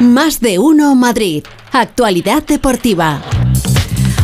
Más de uno Madrid. Actualidad deportiva.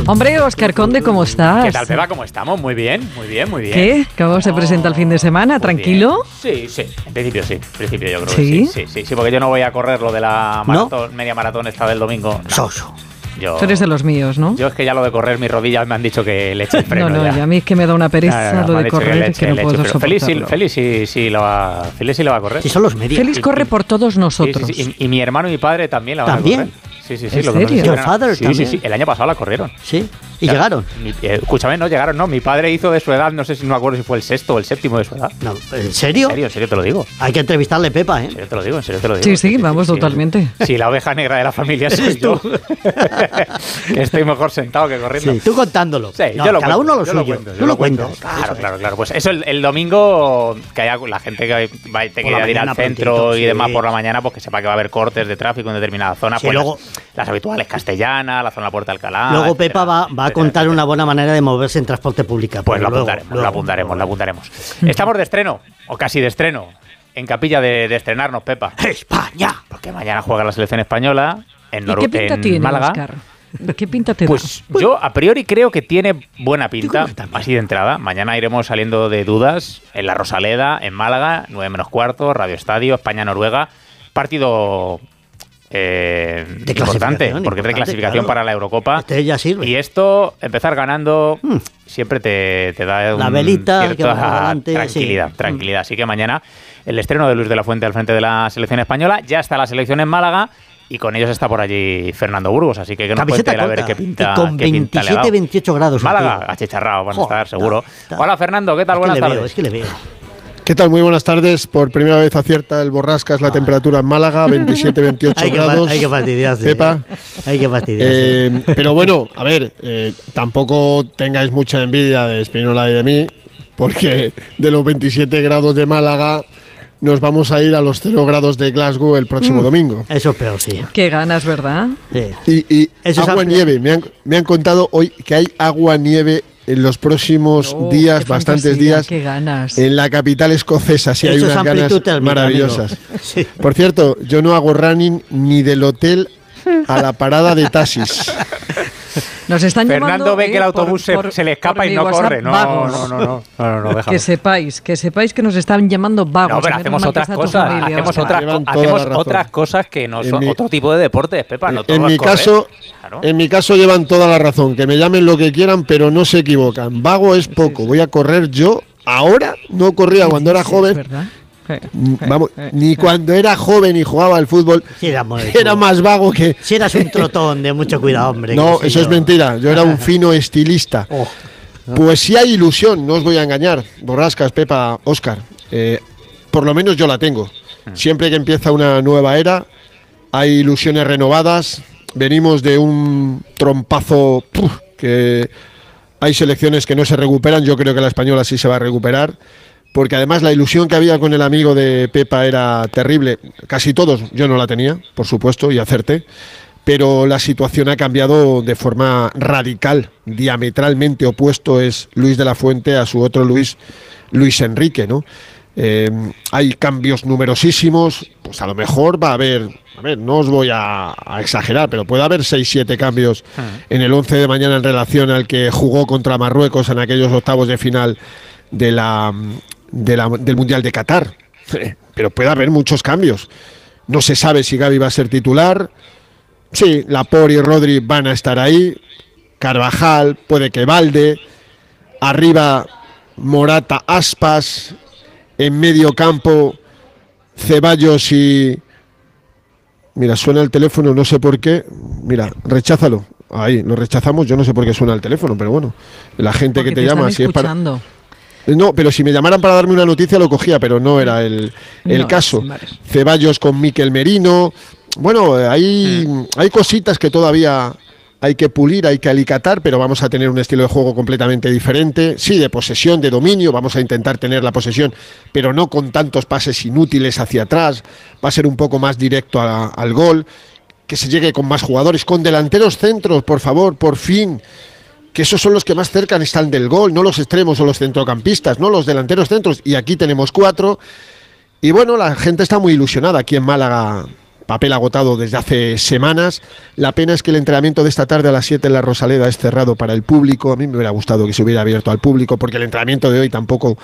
Hombre, Oscar Conde, ¿cómo estás? ¿Qué tal, Beba? ¿Cómo estamos? Muy bien, muy bien, muy bien. ¿Qué? ¿Cómo se presenta el fin de semana? ¿Tranquilo? bien. Sí, sí. En principio sí. En principio yo creo ¿Sí? que sí. Sí, sí, sí, porque yo no voy a correr lo de la maratón- media maratón esta del domingo. No. Soso. Yo, Tú eres de los míos, ¿no? yo es que ya lo de correr mis rodillas me han dicho que le eche el freno no, no, ya. y a mí es que me da una pereza No, no, no, lo de que correr que, eche- no le eche puedo freno. Feliz, sí, soportarlo. Feliz sí, sí lo va, Feliz sí lo va a correr. Si son los medios. Félix corre por todos Sí, sí, nosotros. sí, Y, y mi hermano y mi padre también la van ¿También? a correr. Sí, sí, sí. ¿En lo que no sé serio? si Your verán- father sí, sí, también. sí. El año pasado la corrieron. Sí. Y Ya, llegaron. mi- eh, escúchame, no llegaron, no. Mi padre hizo de su edad, no sé si no me acuerdo si fue el sexto o el séptimo de su edad. No, ¿En serio? En serio, en serio te lo digo. Hay que entrevistarle, Pepa, En ¿eh? serio te lo digo, en serio te lo digo. Sí, sí, vamos, totalmente. Sí, la oveja negra de la familia soy yo. que estoy mejor sentado que corriendo. Sí, tú contándolo. Sí, No, yo lo cada cuento, uno lo yo suyo. cuento, yo lo cuento. Claro, claro, claro. Pues eso el, el domingo, que haya la gente que va, te quiera ir al centro prontito, y sí. demás por la mañana, pues que sepa que va a haber cortes de tráfico en determinadas zonas. Sí, pues luego- las, las habituales castellanas, la zona Puerta Alcalá. Luego Pepa va, va a contar una buena manera de moverse en transporte público. Pues lo Luego, apuntaremos, luego. lo apuntaremos, lo apuntaremos. Estamos de estreno, o casi de estreno, en capilla de, de estrenarnos, Pepa. ¡España! Porque mañana juega la selección española en, ¿Y Noru- qué pinta en tiene, Málaga. Oscar? ¿Qué pinta te da? Pues yo a priori creo que tiene buena pinta, así de entrada. Mañana iremos saliendo de dudas en la Rosaleda, en Málaga, 9 menos cuarto, Radio Estadio, España-Noruega. Partido eh, De importante, clasificación, porque es de clasificación claro. para la Eurocopa. Este ya sirve. Y esto, empezar ganando, siempre te, te da La un velita, que va adelante, tranquilidad, sí. tranquilidad. Así que mañana el estreno de Luis de la Fuente al frente de la selección española. Ya está la selección en Málaga y con ellos está por allí Fernando Burgos. Así que que nos cuente a ver qué pinta. y con qué pinta le ha 27, dado. 28 grados. Málaga, achicharrado, van a estar seguro. está- Hola Fernando, ¿qué tal? Es que Buenas le tardes. veo, es que le veo. ¿Qué tal? Muy buenas tardes. Por primera vez acierta el Borrascas la temperatura en Málaga, 27-28 Hay que, grados. hay que fastidiarse. Pepa. Hay que fastidiarse. Eh, pero bueno, a ver, eh, tampoco tengáis mucha envidia de Espinola y de mí, porque de los 27 grados de Málaga nos vamos a ir a los 0 grados de Glasgow el próximo domingo. Eso es peor, sí. Qué ganas, ¿verdad? Sí. Y, y Eso es agua amplio. nieve. Me han, me han contado hoy que hay agua nieve en los próximos Oh, días, qué bastantes días, Qué ganas. en la capital escocesa. Sí, hay unas ganas térmica, maravillosas. Sí. Por cierto, yo no hago running ni del hotel a la parada de taxis. Nos están Fernando llamando, ve que el eh, autobús se- por- por- se le escapa y no WhatsApp, corre. No, vagos. no, no, no, no, no, no, déjalo. Que sepáis, que sepáis que nos están llamando vagos. No, pero hacemos otras cosas, familia, hacemos, otras, hacemos otras cosas que no son mi- otro tipo de deportes, Pepa. En mi caso, Claro. en mi caso llevan toda la razón. Que me llamen lo que quieran, pero no se equivocan. Vago es poco. Voy a correr yo ahora. No corría cuando era Sí, joven. Mm, Vamos, ni cuando era joven y jugaba al fútbol Sí, era, más vago que. Si eras un trotón de mucho cuidado, hombre. No, eso es yo- mentira. Yo era un fino estilista. Oh. Pues sí hay ilusión, no os voy a engañar. Borrascas, Pepa, Oscar. Eh, por lo menos yo la tengo. Siempre que empieza una nueva era, hay ilusiones renovadas. Venimos de un trompazo ¡puf! que hay selecciones que no se recuperan. Yo creo que la española sí se va a recuperar. Porque además la ilusión que había con el amigo de Pepa era terrible. Casi todos, yo no la tenía, por supuesto, y acerté pero la situación ha cambiado de forma radical, diametralmente opuesto es Luis de la Fuente a su otro Luis, Luis Enrique, ¿no? Eh, hay cambios numerosísimos, pues a lo mejor va a haber, a ver, no os voy a, a exagerar, pero puede haber 6-7 cambios en el 11 de mañana en relación al que jugó contra Marruecos en aquellos octavos de final de la, de la- del Mundial de Qatar. Pero puede haber muchos cambios. No se sabe si Gaby va a ser titular, Sí, Lapor y Rodri van a estar ahí. Carvajal, puede que Valde. Arriba Morata, Aspas. En medio campo Ceballos y... Mira, suena el teléfono, no sé por qué. Mira, recházalo. Ahí, lo rechazamos. Yo no sé por qué suena el teléfono, pero bueno. La gente Porque que te, te llama, si es para... No, pero si me llamaran para darme una noticia lo cogía, pero no era el, el No, caso. vale. Ceballos con Miquel Merino. Bueno, hay, hay cositas que todavía hay que pulir, hay que alicatar, pero vamos a tener un estilo de juego completamente diferente. Sí, de posesión, de dominio, vamos a intentar tener la posesión, pero no con tantos pases inútiles hacia atrás. Va a ser un poco más directo a- al gol. Que se llegue con más jugadores, con delanteros centros, por favor, por fin que esos son los que más cerca están del gol, no los extremos o los centrocampistas, no los delanteros centros. Y aquí tenemos cuatro. Y bueno, la gente está muy ilusionada aquí en Málaga papel agotado desde hace semanas. La pena es que el entrenamiento de esta tarde a las 7 en la Rosaleda es cerrado para el público. A mí me hubiera gustado que se hubiera abierto al público porque el entrenamiento de hoy tampoco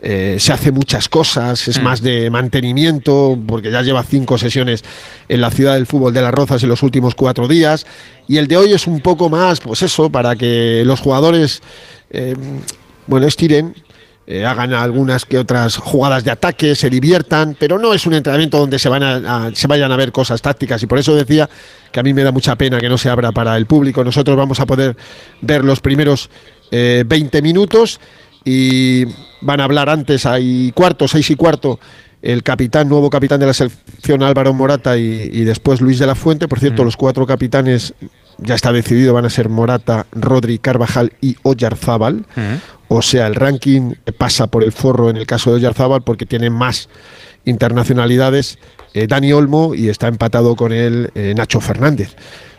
eh, se hace muchas cosas, es más de mantenimiento, porque ya lleva cinco sesiones en la ciudad del fútbol de las Rozas en los últimos cuatro días, y el de hoy es un poco más, pues eso, para que los jugadores, eh, bueno, estiren, eh, hagan algunas que otras jugadas de ataque, se diviertan, pero no es un entrenamiento donde se, van a, a- se vayan a ver cosas tácticas. Y por eso decía que a mí me da mucha pena que no se abra para el público. Nosotros vamos a poder ver los primeros eh, 20 minutos y van a hablar antes, hay cuarto, seis y cuarto, el capitán, nuevo capitán de la selección Álvaro Morata y, y después Luis de la Fuente. Por cierto, los cuatro capitanes ya está decidido, van a ser Morata, Rodri, Carvajal y Oyarzábal. O sea, el ranking pasa por el forro en el caso de Oyarzábal porque tiene más internacionalidades eh, Dani Olmo y está empatado con él eh, Nacho Fernández.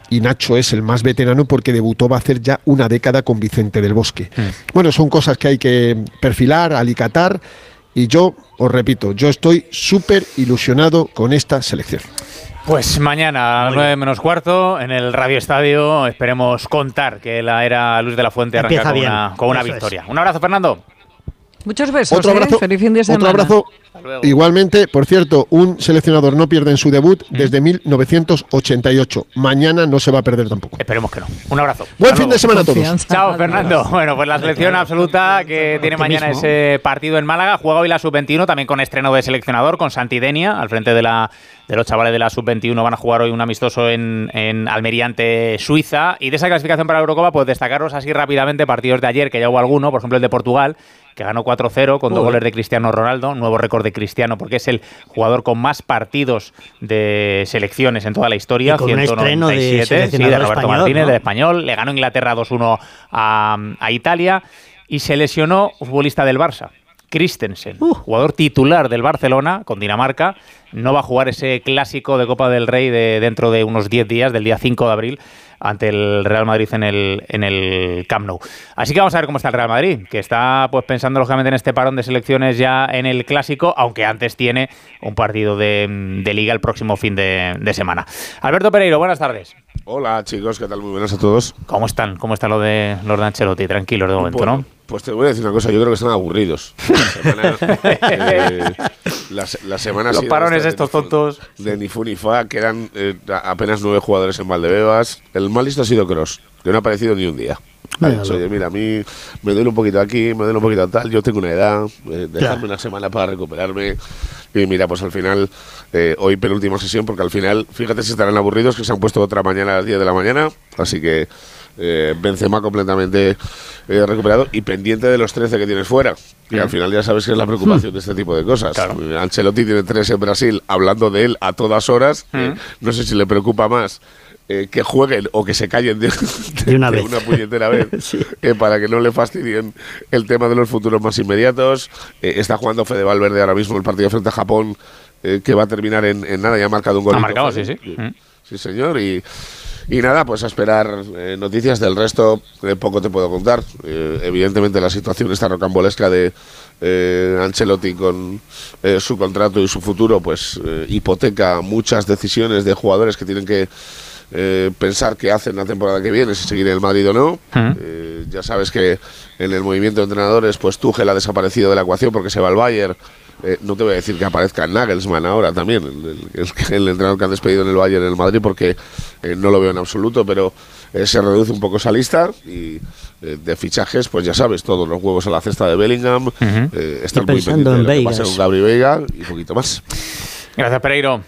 Y Nacho es el más veterano porque debutó va a hacer ya una década con Vicente del Bosque. Bueno, son cosas que hay que perfilar, alicatar. Y yo, os repito, yo estoy súper ilusionado con esta selección. Pues mañana a las 9 menos cuarto en el Radio Estadio esperemos contar que la era Luz de la Fuente arranca Empieza con bien. una, con una es. victoria. Un abrazo, Fernando. Muchos besos. Otro ¿eh? abrazo, Feliz fin de otro semana. abrazo. luego. Igualmente, por cierto, un seleccionador no pierde en su debut desde 1988. Mañana no se va a perder tampoco. Esperemos que no. Un abrazo. Buen Hasta fin luego. de semana a todos. Confianza. Chao, Fernando. Bueno, pues la selección absoluta que tiene mañana ese partido en Málaga. Juega hoy la sub-21, también con estreno de seleccionador, con Santidenia, al frente de, la, de los chavales de la sub-21. Van a jugar hoy un amistoso en, en Almería ante Suiza. Y de esa clasificación para la Eurocopa, pues destacaros así rápidamente partidos de ayer, que ya hubo alguno, por ejemplo el de Portugal, que ganó 4-0 con dos goles de Cristiano Ronaldo, nuevo récord de Cristiano, porque es el jugador con más partidos de selecciones en toda la historia. Y con un estreno de 197, sí, de Roberto español, Martínez, ¿no? del español. Le ganó Inglaterra 2-1 a, a Italia y se lesionó un futbolista del Barça. Christensen, Uh. jugador titular del Barcelona con Dinamarca, no va a jugar ese clásico de Copa del Rey de dentro de unos 10 días, del día 5 de abril, ante el Real Madrid en el, en el Camp Nou. Así que vamos a ver cómo está el Real Madrid, que está pues pensando lógicamente en este parón de selecciones ya en el clásico, aunque antes tiene un partido de, de liga el próximo fin de, de semana. Alberto Pereiro, buenas tardes. Hola chicos, ¿qué tal? Muy buenas a todos. ¿Cómo están? ¿Cómo está lo de los de Ancelotti? Tranquilos de momento, Bueno, ¿no? Pues te voy a decir una cosa, yo creo que están aburridos. La semana, eh, la, semana Los parones de estos fu- tontos. De ni fu ni fa, quedan eh, a- apenas nueve jugadores en Valdebebas. El más listo ha sido Cross, que no ha aparecido ni un día. Ha Míralo. dicho, oye, mira, a mí me duele un poquito aquí, me duele un poquito tal, yo tengo una edad, eh, una semana para recuperarme. Y mira, pues al final, eh, hoy penúltima sesión, porque al final, fíjate si estarán aburridos, que se han puesto otra mañana a las 10 de la mañana, así que eh, Benzema completamente eh, recuperado y pendiente de los 13 que tienes fuera. Y al final ya sabes que es la preocupación de este tipo de cosas. Eh, Ancelotti tiene tres en Brasil, hablando de él a todas horas. eh, no sé si le preocupa más eh, que jueguen o que se callen de, De una de vez. una puñetera vez eh, para que no le fastidien el tema de los futuros más inmediatos. Eh, está jugando Fede Valverde ahora mismo el partido frente a Japón, eh, que va a terminar en, en nada. Ya ha marcado un gol. Ha marcado, sí, sí. Sí, señor. Y, y nada, pues a esperar eh, noticias del resto. eh, poco te puedo contar. Eh, evidentemente la situación está rocambolesca de eh, Ancelotti con eh, su contrato y su futuro, pues hipoteca muchas decisiones de jugadores que tienen que pensar qué hacen la temporada que viene, si seguir en el Madrid o no. Ya sabes que en el movimiento de entrenadores, pues Tuchel ha desaparecido de la ecuación porque se va al Bayern. Eh, no te voy a decir que aparezca Nagelsmann ahora también, el, el- el entrenador que han despedido en el Bayern en el Madrid, porque eh, no lo veo en absoluto, pero eh, se reduce un poco esa lista y eh, de fichajes, pues ya sabes, todos los huevos a la cesta de Bellingham, eh, están muy pensando pendientes de en lo que Vegas. con Gabri Veiga y poquito más. Gracias, Pereiro.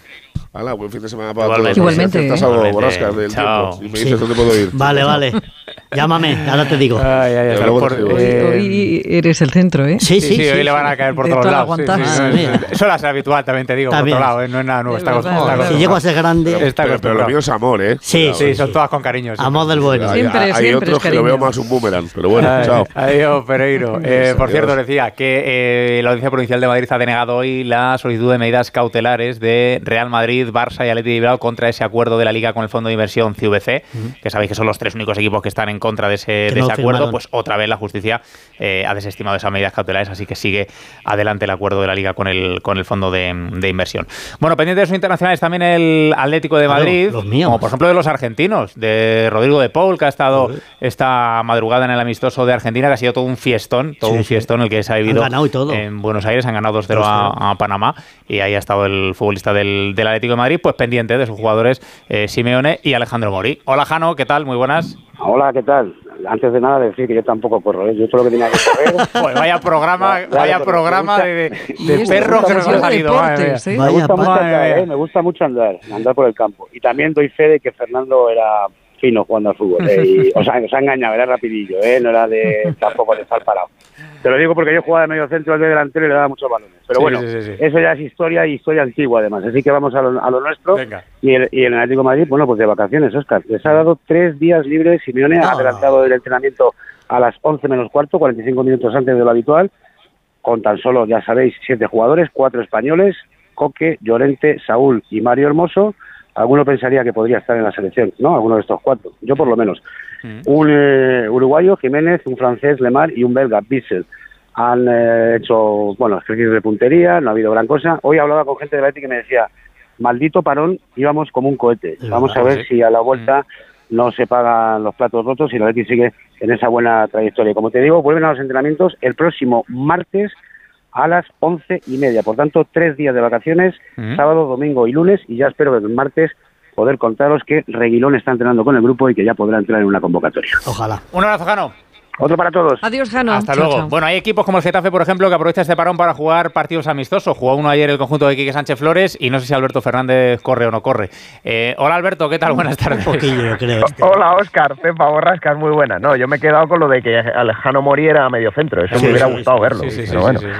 Hala, buen fin de semana para Igualmente. todos. Igualmente. Aciertas algo, borrascas del Chao. tiempo. Y me Sí. dices dónde puedo ir. Vale, vale. Llámame, ahora te digo. Ay, ay, ay, Luego por- te digo. eh, Hoy eres el centro, ¿eh? Sí, Sí, sí, sí, sí. hoy le van a caer por todos lados. sí, aguantada. sí, Ah. Eso lo hace habitual, también te digo, Está por otro lado, ¿eh? no es nada nuevo. Es Está verdad, es acostumbrado. verdad. Si llego a ser grande, Está Pero, pero lo mío es amor, ¿eh? Sí, sí, Sí, ¿eh? son todas con cariño. amor del bueno. Hay- Siempre, hay, siempre otros es que lo veo más un boomerang, pero bueno, Ay, chao. Adiós, Pereiro. Eh, por Adiós. cierto, decía que eh, la Audiencia Provincial de Madrid ha denegado hoy la solicitud de medidas cautelares de Real Madrid, Barça y Atleti Bilbao contra ese acuerdo de la Liga con el Fondo de Inversión CVC, que sabéis que son los tres únicos equipos que están en contra de ese, de ese acuerdo, pues otra vez la justicia eh, ha desestimado esas medidas cautelares, así que sigue adelante el acuerdo de la liga con el, con el fondo de, de inversión. Bueno, pendiente de sus internacionales también el Atlético de Madrid, como por ejemplo de los argentinos, de Rodrigo de Paul, que ha estado esta madrugada en el amistoso de Argentina, que ha sido todo un fiestón, todo Sí, un sí. fiestón el que se ha vivido en Buenos Aires, han ganado 2-0 a, a Panamá y ahí ha estado el futbolista del, del Atlético de Madrid, pues pendiente de sus jugadores eh, Simeone y Alejandro Mori. Hola Jano, ¿qué tal? Muy buenas. Hola, ¿qué tal? Antes de nada decir que yo tampoco corro, ¿eh? yo todo lo que tenía que correr. Joder, vaya programa, vaya programa de, de Y esto perros que nos ha salido. deportes, ¿eh? me gusta mucho andar. ¿eh? me gusta mucho andar, andar por el campo. Y también doy fe de que Fernando era fino jugando al fútbol. ¿eh? Y, o sea, nos ha engañado, era rapidillo, ¿eh? no era de tampoco de estar parado. Te lo digo porque yo jugaba de medio centro, el de delantero y le daba muchos balones. Pero Sí, bueno, sí, sí, sí. eso ya es historia y historia antigua además. Así que vamos a lo, a lo nuestro. Venga. Y el, y el Atlético de Madrid, bueno, pues de vacaciones, Oscar. Les ha dado tres días libres. Simeone ha Ah. adelantado el entrenamiento a las 11 menos cuarto, 45 minutos antes de lo habitual, con tan solo, ya sabéis, siete jugadores, cuatro españoles, Coque, Llorente, Saúl y Mario Hermoso. Alguno pensaría que podría estar en la selección, ¿no? Alguno de estos cuatro, yo por lo menos. Un eh, uruguayo, Jiménez, un francés, Lemar y un belga, Bissell. Han eh, hecho, bueno, ejercicios de puntería, no ha habido gran cosa. Hoy hablaba con gente de Betis que me decía, maldito parón, íbamos como un cohete. Es Vamos verdad, a ver sí. si a la vuelta no se pagan los platos rotos y la Betis sigue en esa buena trayectoria. Como te digo, vuelven a los entrenamientos el próximo martes a las once y media. Por tanto, tres días de vacaciones, sábado, domingo y lunes, y ya espero que el martes poder contaros que Reguilón está entrenando con el grupo y que ya podrá entrar en una convocatoria. Ojalá. Un abrazo, Jano. Otro para todos. Adiós, Jano. Hasta Chao, luego. chao. Bueno, hay equipos como el Getafe, por ejemplo, que aprovecha este parón para jugar partidos amistosos. Jugó uno ayer el conjunto de Quique Sánchez Flores y no sé si Alberto Fernández corre o no corre. Eh, hola Alberto, ¿qué tal? Buenas tardes. Un poquillo, creo. este. Hola, Oscar. Pepa Borrasca es muy buena. No, yo me he quedado con lo de que Alejandro Mori era medio centro. Eso Sí, me hubiera sí, gustado sí, verlo. Sí, sí, sí, pero sí, bueno.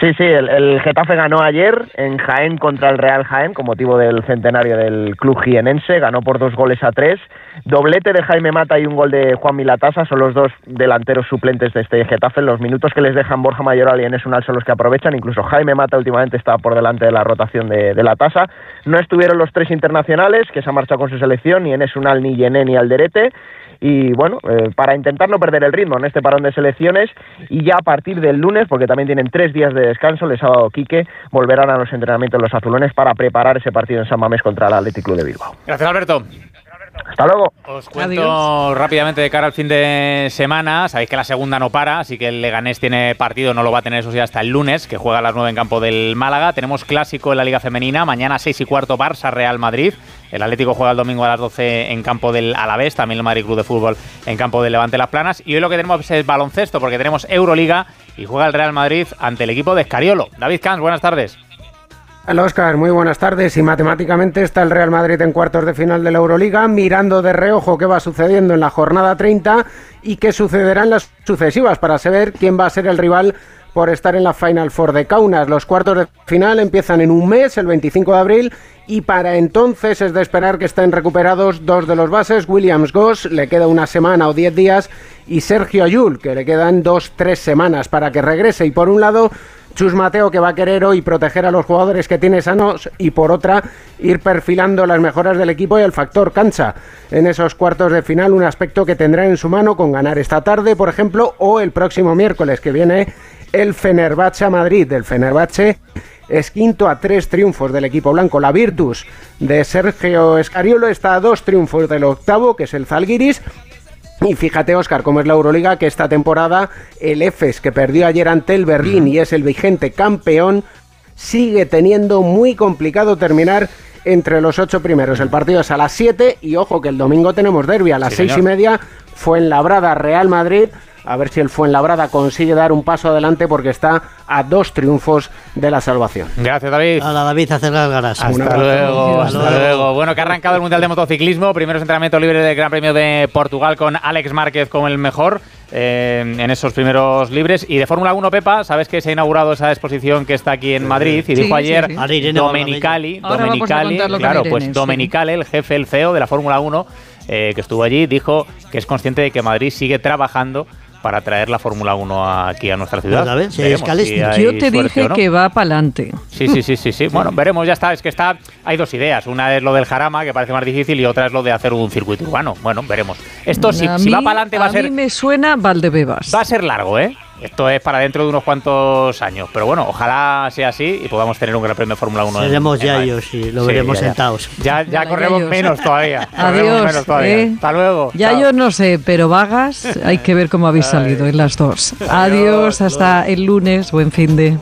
Sí, sí. El, el Getafe ganó ayer en Jaén contra el Real Jaén con motivo del centenario del club jienense. Ganó por dos goles a tres. Doblete de Jaime Mata y un gol de Juan Milatasa son los dos delanteros suplentes de este Getafe. Los minutos que les dejan Borja Mayoral y Enes Unal son los que aprovechan. Incluso Jaime Mata últimamente está por delante de la rotación de, de la tasa. No estuvieron los tres internacionales que se han marchado con su selección, ni Enes Unal, ni Yené, ni Alderete y bueno, eh, para intentar no perder el ritmo en este parón de selecciones y ya a partir del lunes, porque también tienen tres días de descanso, ha dado Quique, volverán a los entrenamientos los azulones para preparar ese partido en San Mamés contra el Athletic Club de Bilbao. Gracias, Alberto. Hasta luego. Os cuento Adiós. rápidamente de cara al fin de semana. Sabéis que la segunda no para, así que el Leganés tiene partido, no lo va a tener eso sí hasta el lunes, que juega a las 9 en campo del Málaga. Tenemos clásico en la Liga Femenina, mañana 6 y cuarto Barça Real Madrid. El Atlético juega el domingo a las 12 en campo del Alavés, también el Madrid Club de Fútbol en campo del Levante Las Planas. Y hoy lo que tenemos es baloncesto, porque tenemos Euroliga y juega el Real Madrid ante el equipo de Escariolo. David Camps, buenas tardes. Hola Oscar, muy buenas tardes. Y matemáticamente está el Real Madrid en cuartos de final de la Euroliga, mirando de reojo qué va sucediendo en la jornada 30 y qué sucederá en las sucesivas para saber quién va a ser el rival por estar en la Final Four de Kaunas. Los cuartos de final empiezan en un mes, el 25 de abril, y para entonces es de esperar que estén recuperados dos de los bases, Williams Goss, le queda una semana o diez días, y Sergio Ayul, que le quedan dos, tres semanas para que regrese. Y por un lado, Chus Mateo que va a querer hoy proteger a los jugadores que tiene sanos y por otra ir perfilando las mejoras del equipo y el factor cancha. En esos cuartos de final un aspecto que tendrá en su mano con ganar esta tarde, por ejemplo, o el próximo miércoles que viene el Fenerbahce a Madrid. El Fenerbahce es quinto a tres triunfos del equipo blanco. La Virtus de Sergio Escariolo está a dos triunfos del octavo, que es el Zalgiris. Y fíjate, Oscar, cómo es la Euroliga, que esta temporada el EFES, que perdió ayer ante el Berlín y es el vigente campeón, sigue teniendo muy complicado terminar entre los ocho primeros. El partido es a las 7 y ojo que el domingo tenemos derby a las Sí, seis y media. Fuenlabrada Real Madrid. A ver si el Fuenlabrada consigue dar un paso adelante porque está a dos triunfos de la salvación. Gracias, David. Hola David, hacer. Hasta luego, Hasta hasta luego. luego. Bueno, que ha arrancado el Mundial de Motociclismo, primeros entrenamientos libres del Gran Premio de Portugal con Alex Márquez como el mejor eh, en esos primeros libres. Y de Fórmula 1, Pepa, sabes que se ha inaugurado esa exposición que está aquí en Madrid y Sí, dijo sí, ayer sí. Hablar de Domenicali, Domenicali, claro, Irene, pues sí. Domenicali, el jefe, el CEO de la Fórmula 1, eh, que estuvo allí, dijo que es consciente de que Madrid sigue trabajando para traer la Fórmula 1 aquí a nuestra ciudad. Pues a ver, si hay Veremos escales, si hay Yo te dije no. que va para adelante. Sí, sí, sí, sí, sí. Bueno, veremos, ya está. Es que está. Hay dos ideas. Una es lo del Jarama, que parece más difícil, y otra es lo de hacer un circuito urbano. Bueno, veremos. Esto, si, A si va para adelante, va a ser. mí me suena Valdebebas. Va a ser largo, ¿eh? Esto es para dentro de unos cuantos años. Pero bueno, ojalá sea así y podamos tener un Gran Premio de Fórmula 1. en- Seremos en yayos y lo Sí, veremos ya, ya. sentados. Ya, ya Hola, corremos yayos. menos todavía. Adiós. menos todavía. ¿eh? Hasta luego. Ya Chao. yo no sé, pero vagas, hay que ver cómo habéis salido en las dos. Adiós, hasta el lunes, buen fin de.